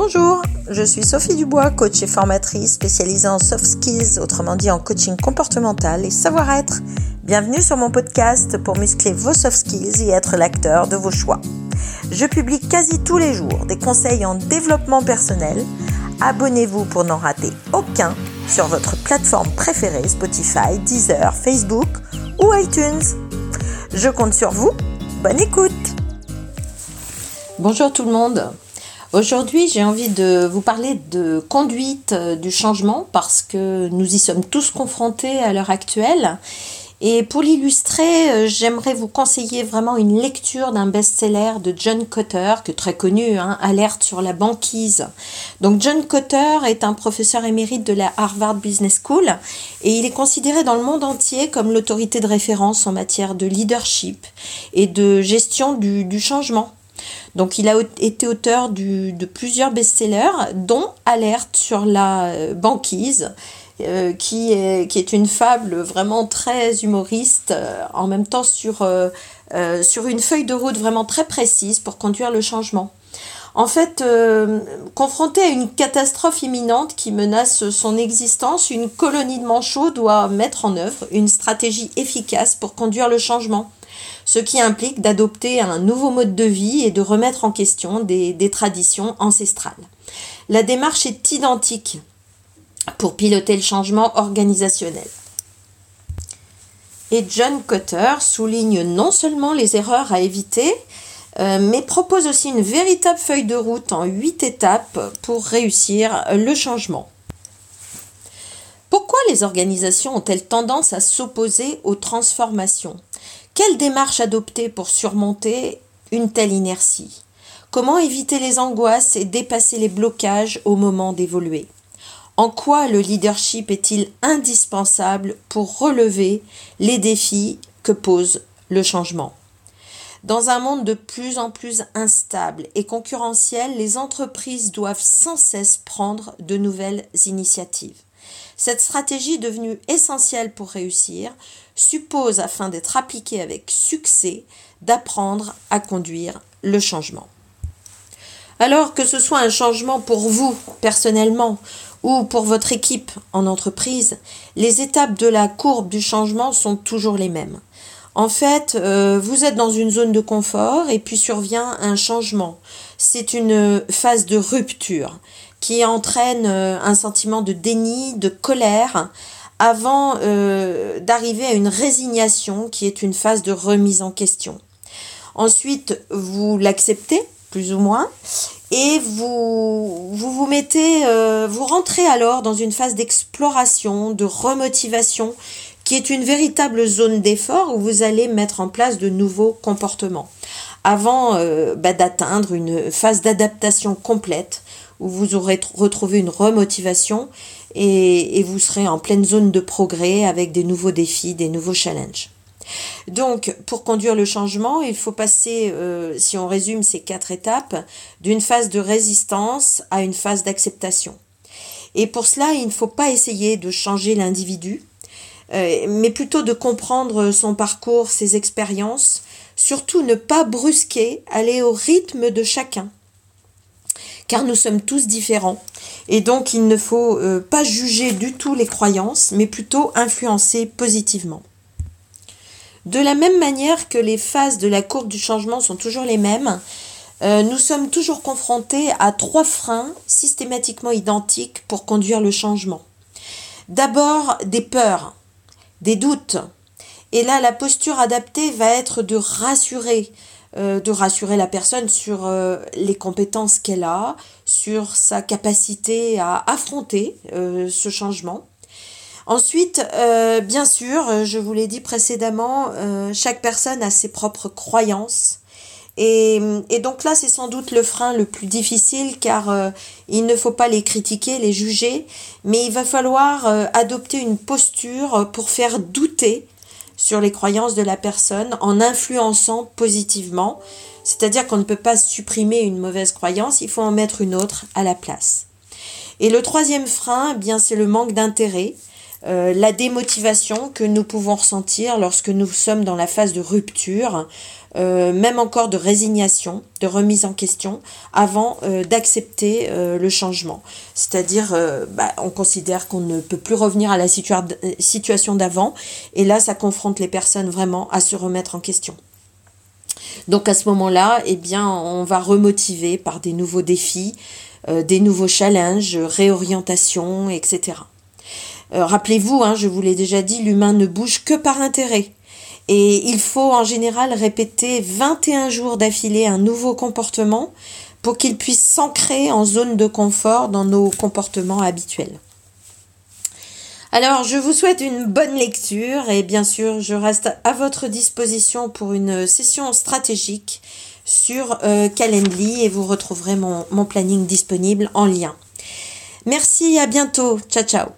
Bonjour, je suis Sophie Dubois, coach et formatrice spécialisée en soft skills, autrement dit en coaching comportemental et savoir-être. Bienvenue sur mon podcast pour muscler vos soft skills et être l'acteur de vos choix. Je publie quasi tous les jours des conseils en développement personnel. Abonnez-vous pour n'en rater aucun sur votre plateforme préférée Spotify, Deezer, Facebook ou iTunes. Je compte sur vous. Bonne écoute. Bonjour tout le monde. Aujourd'hui, j'ai envie de vous parler de conduite euh, du changement parce que nous y sommes tous confrontés à l'heure actuelle. Et pour l'illustrer, euh, j'aimerais vous conseiller vraiment une lecture d'un best-seller de John Cotter, que très connu, hein, Alerte sur la banquise. Donc John Cotter est un professeur émérite de la Harvard Business School et il est considéré dans le monde entier comme l'autorité de référence en matière de leadership et de gestion du, du changement. Donc il a été auteur de plusieurs best-sellers, dont Alerte sur la euh, banquise, euh, qui, est, une fable vraiment très humoriste, euh, en même temps sur une feuille de route vraiment très précise pour conduire le changement. En fait, confronté à une catastrophe imminente qui menace son existence, une colonie de manchots doit mettre en œuvre une stratégie efficace pour conduire le changement ce qui implique d'adopter un nouveau mode de vie et de remettre en question des, traditions ancestrales. La démarche est identique pour piloter le changement organisationnel. Et John Cotter souligne non seulement les erreurs à éviter, euh, mais propose aussi une véritable feuille de route en huit étapes pour réussir le changement. Pourquoi les organisations ont-elles tendance à s'opposer aux transformations? Quelle démarche adopter pour surmonter une telle inertie? Comment éviter les angoisses et dépasser les blocages au moment d'évoluer? En quoi le leadership est-il indispensable pour relever les défis que pose le changement? Dans un monde de plus en plus instable et concurrentiel, les entreprises doivent sans cesse prendre de nouvelles initiatives. Cette stratégie devenue essentielle pour réussir suppose, afin d'être appliquée avec succès, d'apprendre à conduire le changement. Alors que ce soit un changement pour vous personnellement ou pour votre équipe en entreprise, les étapes de la courbe du changement sont toujours les mêmes. En fait, euh, vous êtes dans une zone de confort et puis survient un changement. C'est une phase de rupture qui entraîne euh, un sentiment de déni, de colère, avant euh, d'arriver à une résignation qui est une phase de remise en question. Ensuite, vous l'acceptez, plus ou moins, et vous vous, mettez, vous rentrez alors dans une phase d'exploration, de remotivation, qui est une véritable zone d'effort où vous allez mettre en place de nouveaux comportements, avant bah, d'atteindre une phase d'adaptation complète où vous aurez retrouvé une remotivation et, vous serez en pleine zone de progrès avec des nouveaux défis, des nouveaux challenges. Donc, pour conduire le changement, il faut passer, euh, si on résume ces quatre étapes, d'une phase de résistance à une phase d'acceptation. Et pour cela, il ne faut pas essayer de changer l'individu, euh, mais plutôt de comprendre son parcours, ses expériences, surtout ne pas brusquer, aller au rythme de chacun car nous sommes tous différents. Et donc il ne faut euh, pas juger du tout les croyances, mais plutôt influencer positivement. De la même manière que les phases de la courbe du changement sont toujours les mêmes, euh, nous sommes toujours confrontés à trois freins systématiquement identiques pour conduire le changement. D'abord des peurs, des doutes. Et là, la posture adaptée va être de rassurer, euh, de rassurer la personne sur euh, les compétences qu'elle a, sur sa capacité à affronter euh, ce changement. Ensuite, bien sûr, je vous l'ai dit précédemment, chaque personne a ses propres croyances. Et, donc là, c'est sans doute le frein le plus difficile car il ne faut pas les critiquer, les juger, mais il va falloir adopter une posture pour faire douter sur les croyances de la personne en influençant positivement. C'est-à-dire qu'on ne peut pas supprimer une mauvaise croyance, il faut en mettre une autre à la place. Et le troisième frein, eh bien c'est le manque d'intérêt, euh, la démotivation que nous pouvons ressentir lorsque nous sommes dans la phase de rupture, euh, même encore de résignation, de remise en question, avant euh, d'accepter le changement. C'est-à-dire, bah, on considère qu'on ne peut plus revenir à la situation d'avant, et là, ça confronte les personnes vraiment à se remettre en question. Donc à ce moment-là, eh bien, on va remotiver par des nouveaux défis, des nouveaux challenges, réorientation, etc. Rappelez-vous, hein, je vous l'ai déjà dit, l'humain ne bouge que par intérêt. Et il faut en général répéter 21 jours d'affilée un nouveau comportement pour qu'il puisse s'ancrer en zone de confort dans nos comportements habituels. Alors, je vous souhaite une bonne lecture et bien sûr, je reste à votre disposition pour une session stratégique sur euh, Calendly et vous retrouverez mon, mon planning disponible en lien. Merci, à bientôt. Ciao, ciao.